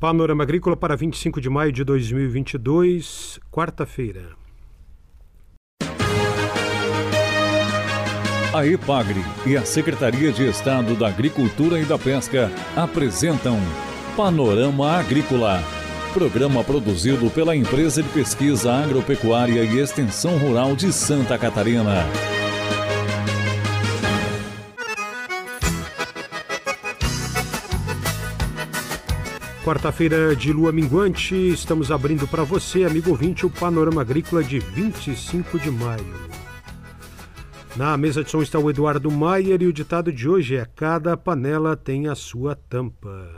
Panorama Agrícola para 25 de maio de 2022, quarta-feira. A EPAGRE e a Secretaria de Estado da Agricultura e da Pesca apresentam Panorama Agrícola, programa produzido pela Empresa de Pesquisa Agropecuária e Extensão Rural de Santa Catarina. Quarta-feira de lua minguante, estamos abrindo para você, amigo ouvinte, o Panorama Agrícola de 25 de maio. Na mesa de som está o Eduardo Maier e o ditado de hoje é: Cada panela tem a sua tampa.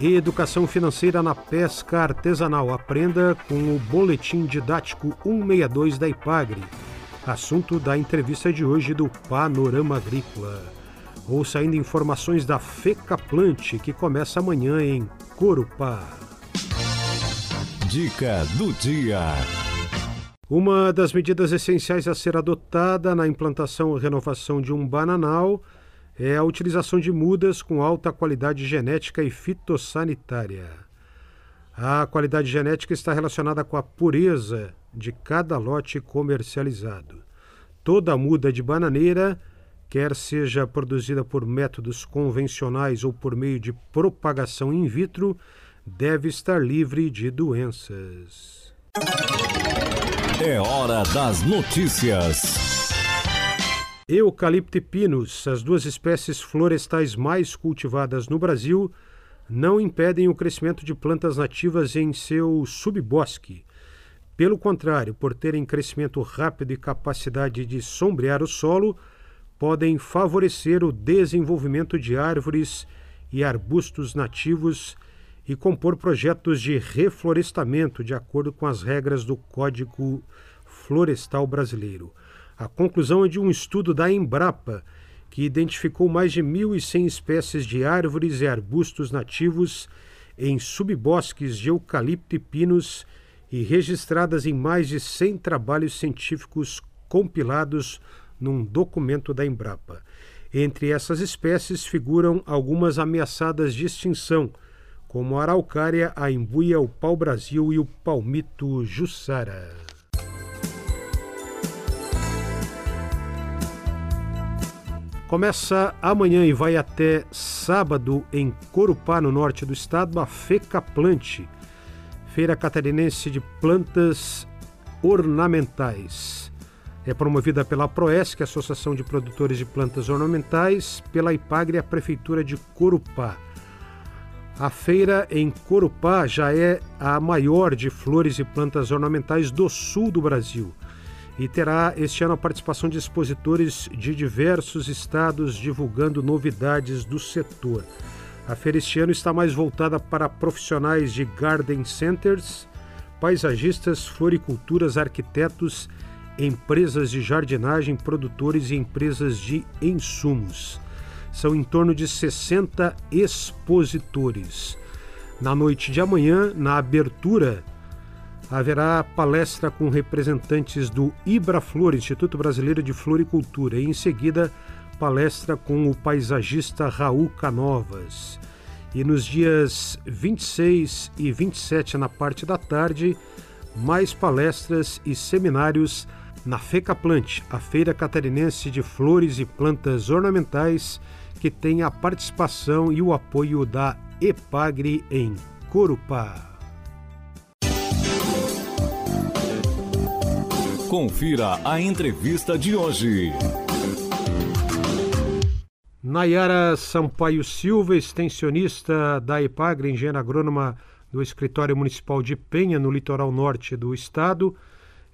Educação financeira na pesca artesanal. Aprenda com o Boletim Didático 162 da IPAGRE. Assunto da entrevista de hoje do Panorama Agrícola. Ouça ainda informações da FECAPLANT, que começa amanhã em Corupá. Dica do dia. Uma das medidas essenciais a ser adotada na implantação e renovação de um bananal é a utilização de mudas com alta qualidade genética e fitossanitária. A qualidade genética está relacionada com a pureza de cada lote comercializado. Toda muda de bananeira quer seja produzida por métodos convencionais ou por meio de propagação in vitro, deve estar livre de doenças. É hora das notícias. Eucalipto e pinus, as duas espécies florestais mais cultivadas no Brasil, não impedem o crescimento de plantas nativas em seu subbosque. Pelo contrário, por terem crescimento rápido e capacidade de sombrear o solo, podem favorecer o desenvolvimento de árvores e arbustos nativos e compor projetos de reflorestamento de acordo com as regras do Código Florestal Brasileiro. A conclusão é de um estudo da Embrapa, que identificou mais de 1.100 espécies de árvores e arbustos nativos em subbosques de eucalipto e pinos e registradas em mais de 100 trabalhos científicos compilados num documento da Embrapa. Entre essas espécies figuram algumas ameaçadas de extinção, como a araucária, a embuia, o pau-brasil e o palmito jussara. Começa amanhã e vai até sábado em Corupá, no norte do estado, a Feca Plante, Feira Catarinense de Plantas Ornamentais é promovida pela Proesc, Associação de Produtores de Plantas Ornamentais, pela IPAGRE e a Prefeitura de Corupá. A feira em Corupá já é a maior de flores e plantas ornamentais do sul do Brasil e terá este ano a participação de expositores de diversos estados divulgando novidades do setor. A feira este ano está mais voltada para profissionais de garden centers, paisagistas, floriculturas, arquitetos empresas de jardinagem, produtores e empresas de insumos. São em torno de 60 expositores. Na noite de amanhã, na abertura, haverá palestra com representantes do Ibraflor, Instituto Brasileiro de Floricultura, e em seguida, palestra com o paisagista Raul Canovas. E nos dias 26 e 27, na parte da tarde, mais palestras e seminários na FECA Plante, a Feira Catarinense de Flores e Plantas Ornamentais, que tem a participação e o apoio da EPAGRE em Corupá. Confira a entrevista de hoje. Nayara Sampaio Silva, extensionista da EPAGRE, engenheira agrônoma do Escritório Municipal de Penha, no litoral norte do estado,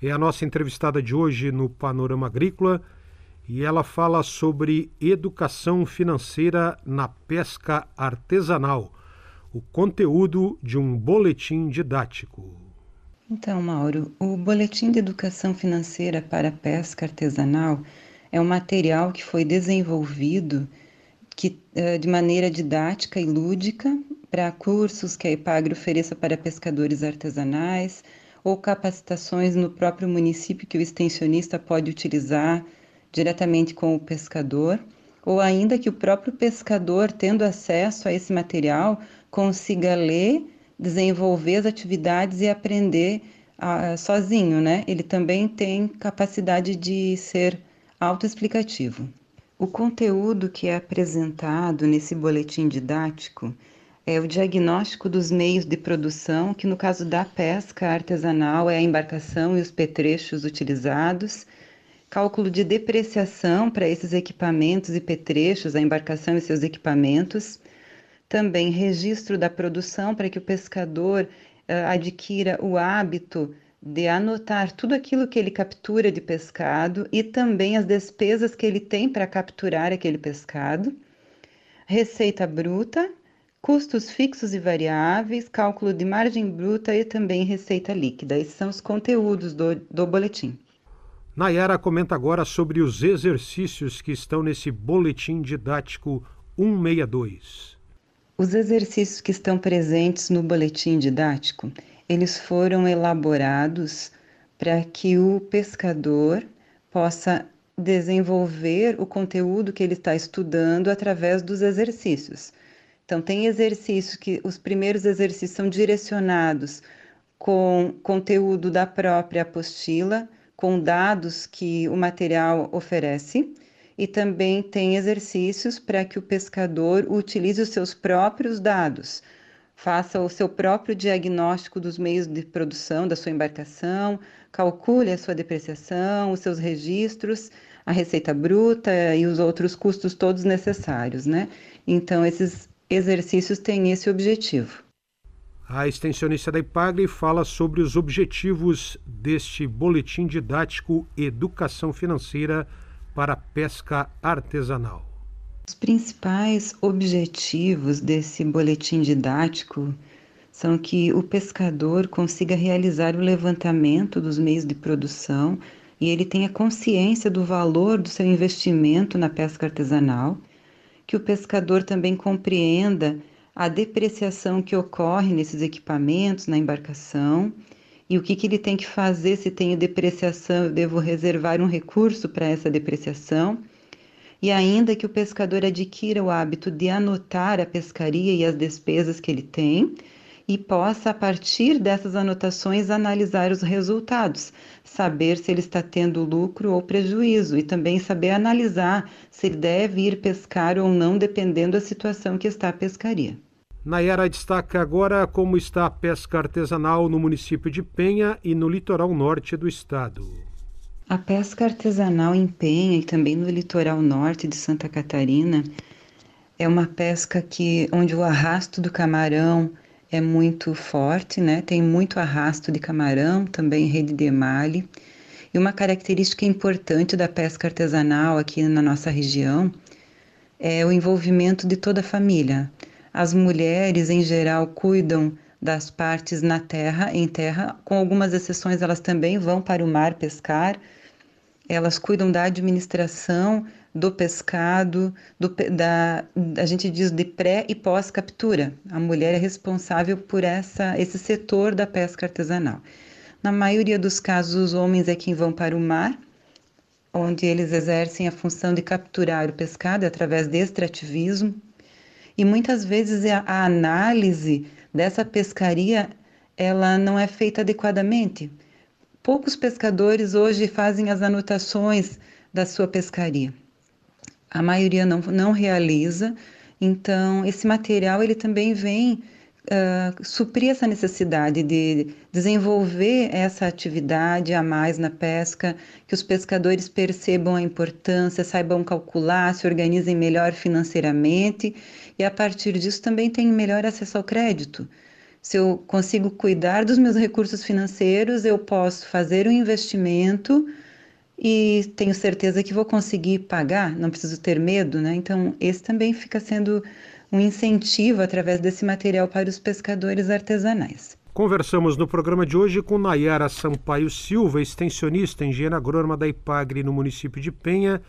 é a nossa entrevistada de hoje no Panorama Agrícola e ela fala sobre educação financeira na pesca artesanal, o conteúdo de um boletim didático. Então, Mauro, o Boletim de Educação Financeira para Pesca Artesanal é um material que foi desenvolvido que, eh, de maneira didática e lúdica para cursos que a EPAGRE ofereça para pescadores artesanais, ou capacitações no próprio município que o extensionista pode utilizar diretamente com o pescador, ou ainda que o próprio pescador, tendo acesso a esse material, consiga ler, desenvolver as atividades e aprender uh, sozinho, né? Ele também tem capacidade de ser autoexplicativo. O conteúdo que é apresentado nesse boletim didático é o diagnóstico dos meios de produção, que no caso da pesca artesanal é a embarcação e os petrechos utilizados, cálculo de depreciação para esses equipamentos e petrechos, a embarcação e seus equipamentos, também registro da produção para que o pescador uh, adquira o hábito de anotar tudo aquilo que ele captura de pescado e também as despesas que ele tem para capturar aquele pescado, receita bruta, custos fixos e variáveis, cálculo de margem bruta e também receita líquida. Esses são os conteúdos do, do boletim. Nayara comenta agora sobre os exercícios que estão nesse boletim didático 162. Os exercícios que estão presentes no boletim didático eles foram elaborados para que o pescador possa desenvolver o conteúdo que ele está estudando através dos exercícios. Então, tem exercícios que os primeiros exercícios são direcionados com conteúdo da própria apostila, com dados que o material oferece, e também tem exercícios para que o pescador utilize os seus próprios dados faça o seu próprio diagnóstico dos meios de produção da sua embarcação, calcule a sua depreciação, os seus registros, a receita bruta e os outros custos todos necessários, né? Então, esses exercícios têm esse objetivo. A extensionista da IPAGRE fala sobre os objetivos deste boletim didático Educação Financeira para a Pesca Artesanal. Os principais objetivos desse boletim didático são que o pescador consiga realizar o levantamento dos meios de produção e ele tenha consciência do valor do seu investimento na pesca artesanal, que o pescador também compreenda a depreciação que ocorre nesses equipamentos, na embarcação, e o que, que ele tem que fazer se tem depreciação, eu devo reservar um recurso para essa depreciação. E ainda que o pescador adquira o hábito de anotar a pescaria e as despesas que ele tem e possa, a partir dessas anotações, analisar os resultados, saber se ele está tendo lucro ou prejuízo e também saber analisar se ele deve ir pescar ou não, dependendo da situação que está a pescaria. Nayara destaca agora como está a pesca artesanal no município de Penha e no litoral norte do estado. A pesca artesanal em Penha e também no litoral norte de Santa Catarina é uma pesca que onde o arrasto do camarão é muito forte, né? Tem muito arrasto de camarão, também rede de emalhe. E uma característica importante da pesca artesanal aqui na nossa região é o envolvimento de toda a família. As mulheres, em geral, cuidam das partes na terra, em terra, com algumas exceções, elas também vão para o mar pescar, elas cuidam da administração do pescado, do, da, a gente diz de pré e pós-captura. A mulher é responsável por essa, esse setor da pesca artesanal. Na maioria dos casos, os homens é quem vão para o mar, onde eles exercem a função de capturar o pescado através de extrativismo. E muitas vezes a, a análise dessa pescaria ela não é feita adequadamente Poucos pescadores hoje fazem as anotações da sua pescaria. A maioria não, não realiza, então esse material ele também vem uh, suprir essa necessidade de desenvolver essa atividade a mais na pesca, que os pescadores percebam a importância, saibam calcular, se organizem melhor financeiramente. E a partir disso também tenham melhor acesso ao crédito. Se eu consigo cuidar dos meus recursos financeiros, eu posso fazer um investimento e tenho certeza que vou conseguir pagar, não preciso ter medo, né? Então, esse também fica sendo um incentivo através desse material para os pescadores artesanais. Conversamos no programa de hoje com Nayara Sampaio Silva, extensionista engenheira agrônoma da IPAGRE no município de Penha,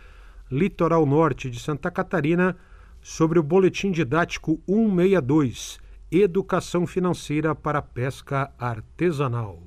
litoral norte de Santa Catarina, sobre o boletim didático 162 Educação Financeira para Pesca Artesanal.